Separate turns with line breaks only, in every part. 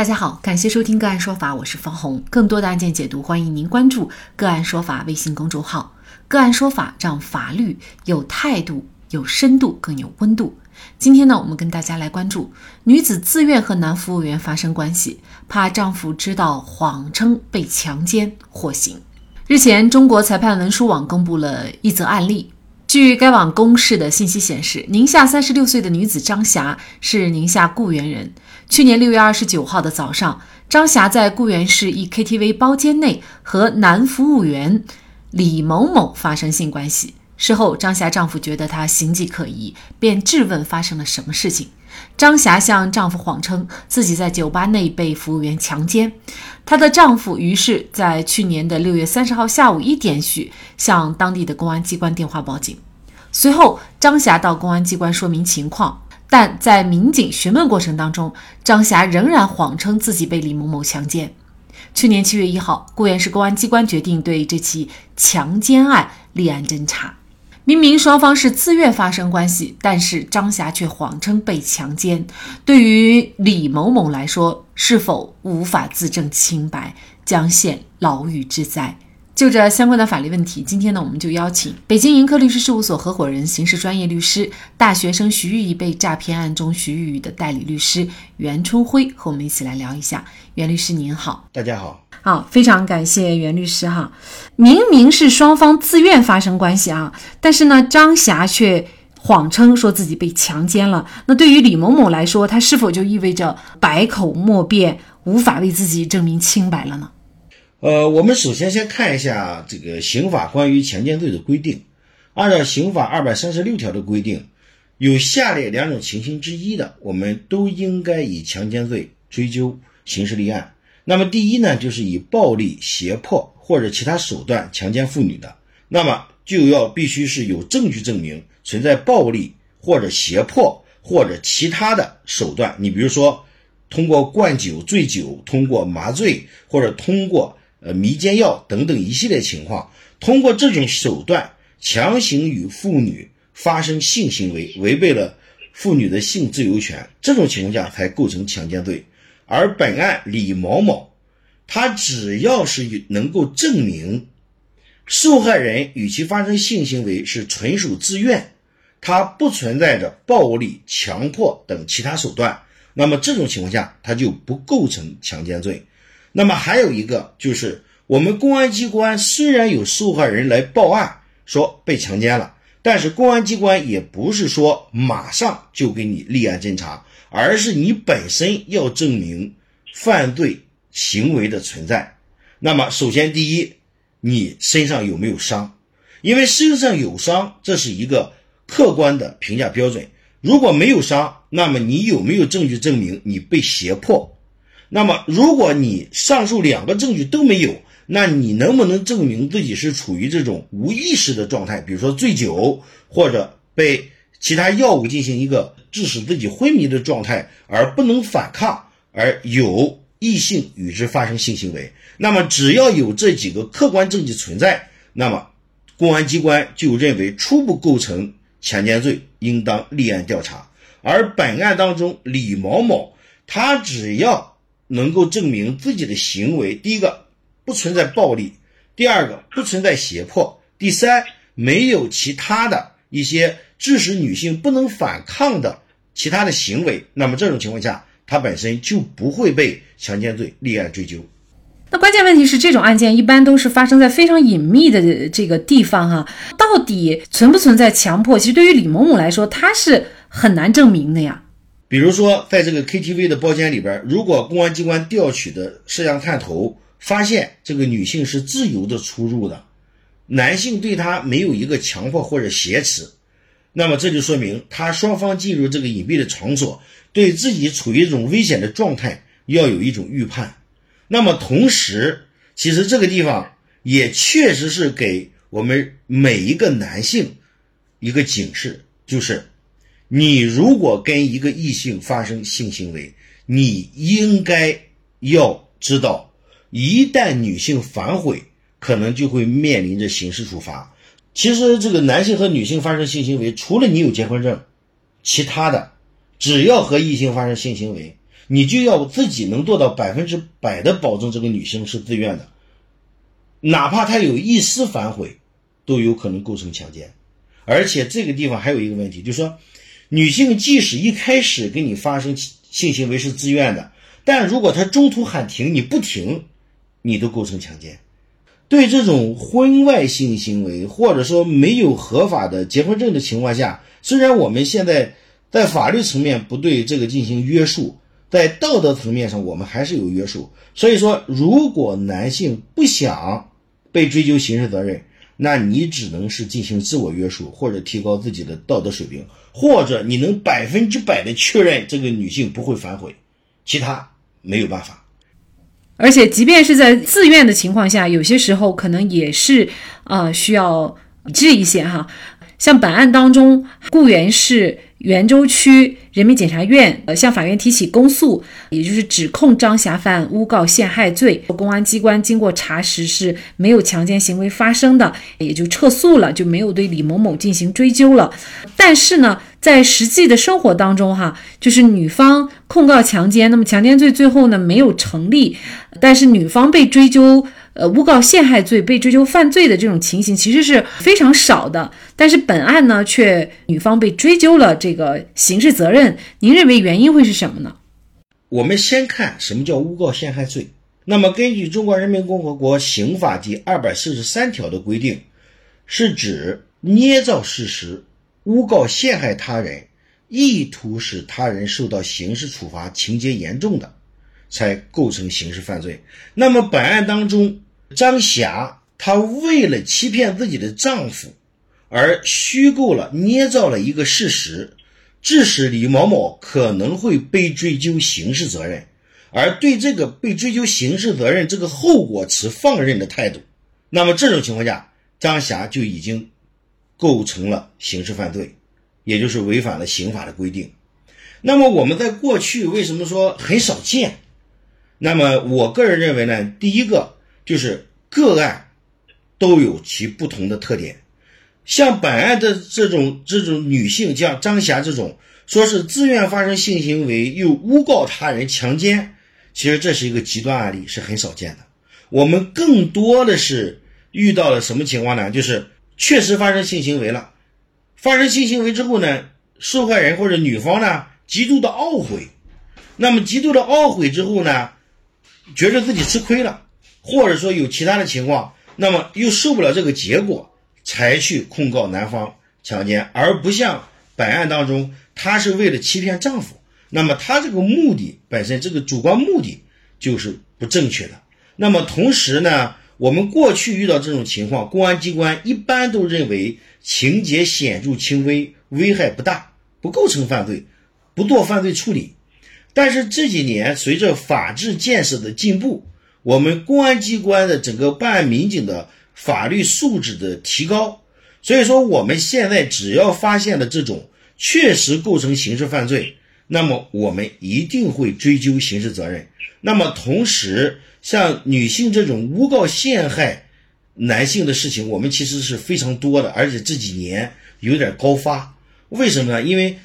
大家好，感谢收听个案说法，我是方红。更多的案件解读，欢迎您关注个案说法微信公众号。个案说法让法律有态度、有深度、更有温度。今天呢，我们跟大家来关注女子自愿和男服务员发生关系，怕丈夫知道，谎称被强奸获刑。日前，中国裁判文书网公布了一则案例。据该网公示的信息显示，宁夏三十六岁的女子张霞是宁夏固原人。去年六月二十九号的早上，张霞在固原市一 KTV 包间内和男服务员李某某发生性关系。事后，张霞丈夫觉得她形迹可疑，便质问发生了什么事情。张霞向丈夫谎称自己在酒吧内被服务员强奸，她的丈夫于是在去年的六月三十号下午一点许向当地的公安机关电话报警。随后，张霞到公安机关说明情况，但在民警询问过程当中，张霞仍然谎称自己被李某某强奸。去年七月一号，固原市公安机关决定对这起强奸案立案侦查。明明双方是自愿发生关系，但是张霞却谎称被强奸。对于李某某来说，是否无法自证清白，将陷牢狱之灾？就这相关的法律问题，今天呢，我们就邀请北京盈科律师事务所合伙人、刑事专业律师、大学生徐玉玉被诈骗案中徐玉玉的代理律师袁春辉和我们一起来聊一下。袁律师您好，
大家好。
好，非常感谢袁律师哈。明明是双方自愿发生关系啊，但是呢，张霞却谎称说自己被强奸了。那对于李某某来说，他是否就意味着百口莫辩，无法为自己证明清白了呢？
呃，我们首先先看一下这个刑法关于强奸罪的规定。按照刑法二百三十六条的规定，有下列两种情形之一的，我们都应该以强奸罪追究刑事立案。那么第一呢，就是以暴力、胁迫或者其他手段强奸妇女的，那么就要必须是有证据证明存在暴力或者胁迫或者其他的手段。你比如说，通过灌酒、醉酒，通过麻醉或者通过呃迷奸药等等一系列情况，通过这种手段强行与妇女发生性行为，违背了妇女的性自由权，这种情况下才构成强奸罪。而本案李某某，他只要是能够证明受害人与其发生性行为是纯属自愿，他不存在着暴力、强迫等其他手段，那么这种情况下他就不构成强奸罪。那么还有一个就是，我们公安机关虽然有受害人来报案说被强奸了，但是公安机关也不是说马上就给你立案侦查。而是你本身要证明犯罪行为的存在。那么，首先第一，你身上有没有伤？因为身上有伤，这是一个客观的评价标准。如果没有伤，那么你有没有证据证明你被胁迫？那么，如果你上述两个证据都没有，那你能不能证明自己是处于这种无意识的状态？比如说醉酒，或者被其他药物进行一个。致使自己昏迷的状态而不能反抗，而有异性与之发生性行为，那么只要有这几个客观证据存在，那么公安机关就认为初步构成强奸罪，应当立案调查。而本案当中，李某某他只要能够证明自己的行为，第一个不存在暴力，第二个不存在胁迫，第三没有其他的一些。致使女性不能反抗的其他的行为，那么这种情况下，他本身就不会被强奸罪立案追究。
那关键问题是，这种案件一般都是发生在非常隐秘的这个地方哈，到底存不存在强迫？其实对于李某某来说，他是很难证明的呀。
比如说，在这个 KTV 的包间里边，如果公安机关调取的摄像探头发现这个女性是自由的出入的，男性对她没有一个强迫或者挟持。那么这就说明，他双方进入这个隐蔽的场所，对自己处于一种危险的状态，要有一种预判。那么同时，其实这个地方也确实是给我们每一个男性一个警示，就是你如果跟一个异性发生性行为，你应该要知道，一旦女性反悔，可能就会面临着刑事处罚。其实，这个男性和女性发生性行为，除了你有结婚证，其他的，只要和异性发生性行为，你就要自己能做到百分之百的保证这个女性是自愿的，哪怕她有一丝反悔，都有可能构成强奸。而且这个地方还有一个问题，就是说，女性即使一开始跟你发生性行为是自愿的，但如果她中途喊停，你不停，你都构成强奸。对这种婚外性行为，或者说没有合法的结婚证的情况下，虽然我们现在在法律层面不对这个进行约束，在道德层面上我们还是有约束。所以说，如果男性不想被追究刑事责任，那你只能是进行自我约束，或者提高自己的道德水平，或者你能百分之百的确认这个女性不会反悔，其他没有办法。
而且，即便是在自愿的情况下，有些时候可能也是啊需要理智一些哈。像本案当中，雇员是袁州区人民检察院呃向法院提起公诉，也就是指控张霞犯诬告陷害罪。公安机关经过查实是没有强奸行为发生的，也就撤诉了，就没有对李某某进行追究了。但是呢。在实际的生活当中，哈，就是女方控告强奸，那么强奸罪最后呢没有成立，但是女方被追究，呃，诬告陷害罪被追究犯罪的这种情形其实是非常少的。但是本案呢，却女方被追究了这这个刑事责任。您认为原因会是什么呢？
我们先看什么叫诬告陷害罪。那么根据《中华人民共和国刑法》第二百四十三条的规定，是指捏造事实。诬告陷害他人，意图使他人受到刑事处罚，情节严重的，才构成刑事犯罪。那么本案当中，张霞她为了欺骗自己的丈夫，而虚构了、捏造了一个事实，致使李某某可能会被追究刑事责任，而对这个被追究刑事责任这个后果持放任的态度。那么这种情况下，张霞就已经。构成了刑事犯罪，也就是违反了刑法的规定。那么我们在过去为什么说很少见？那么我个人认为呢，第一个就是个案都有其不同的特点。像本案的这种这种女性，像张霞这种，说是自愿发生性行为又诬告他人强奸，其实这是一个极端案例，是很少见的。我们更多的是遇到了什么情况呢？就是。确实发生性行为了，发生性行为之后呢，受害人或者女方呢，极度的懊悔，那么极度的懊悔之后呢，觉得自己吃亏了，或者说有其他的情况，那么又受不了这个结果，才去控告男方强奸，而不像本案当中，她是为了欺骗丈夫，那么她这个目的本身这个主观目的就是不正确的，那么同时呢。我们过去遇到这种情况，公安机关一般都认为情节显著轻微，危害不大，不构成犯罪，不做犯罪处理。但是这几年随着法治建设的进步，我们公安机关的整个办案民警的法律素质的提高，所以说我们现在只要发现了这种确实构成刑事犯罪，那么我们一定会追究刑事责任。那么同时，像女性这种诬告陷害男性的事情，我们其实是非常多的，而且这几年有点高发。为什么呢？因为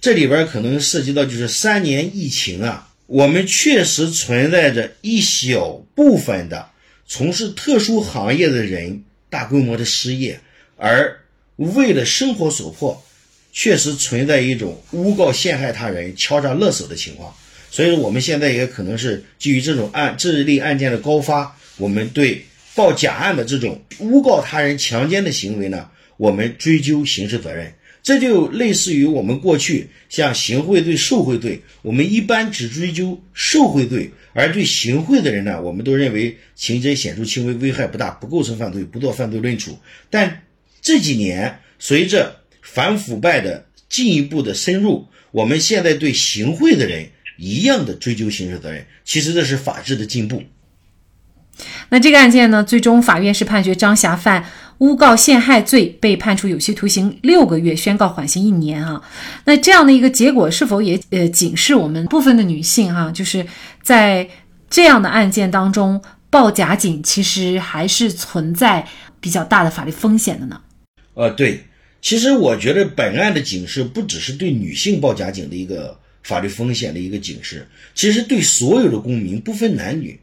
这里边可能涉及到就是三年疫情啊，我们确实存在着一小部分的从事特殊行业的人大规模的失业，而为了生活所迫，确实存在一种诬告陷害他人、敲诈勒索的情况。所以说，我们现在也可能是基于这种案这类案件的高发，我们对报假案的这种诬告他人强奸的行为呢，我们追究刑事责任。这就类似于我们过去像行贿罪、受贿罪，我们一般只追究受贿罪，而对行贿的人呢，我们都认为情节显著轻微，危害不大，不构成犯罪，不做犯罪论处。但这几年随着反腐败的进一步的深入，我们现在对行贿的人。一样的追究刑事责任，其实这是法治的进步。
那这个案件呢，最终法院是判决张霞犯诬告陷害罪，被判处有期徒刑六个月，宣告缓刑一年啊。那这样的一个结果，是否也呃警示我们部分的女性哈，就是在这样的案件当中报假警，其实还是存在比较大的法律风险的呢？
呃，对，其实我觉得本案的警示不只是对女性报假警的一个。法律风险的一个警示。其实对所有的公民，不分男女，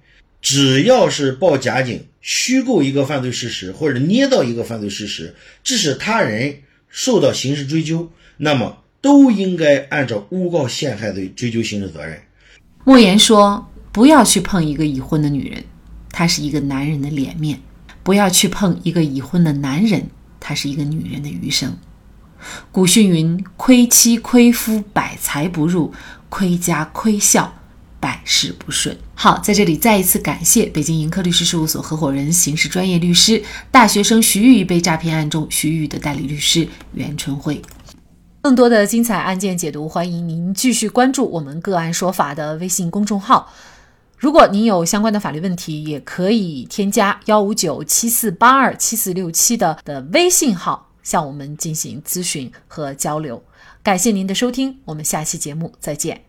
只要是报假警、虚构一个犯罪事实，或者捏造一个犯罪事实，致使他人受到刑事追究，那么都应该按照诬告陷害罪追究刑事责任。
莫言说：“不要去碰一个已婚的女人，她是一个男人的脸面；不要去碰一个已婚的男人，他是一个女人的余生。”古训云：“亏妻亏夫百财不入，亏家亏孝百事不顺。”好，在这里再一次感谢北京盈科律师事务所合伙人、刑事专业律师、大学生徐玉被诈骗案中徐玉的代理律师袁春辉。更多的精彩案件解读，欢迎您继续关注我们“个案说法”的微信公众号。如果您有相关的法律问题，也可以添加幺五九七四八二七四六七的的微信号。向我们进行咨询和交流，感谢您的收听，我们下期节目再见。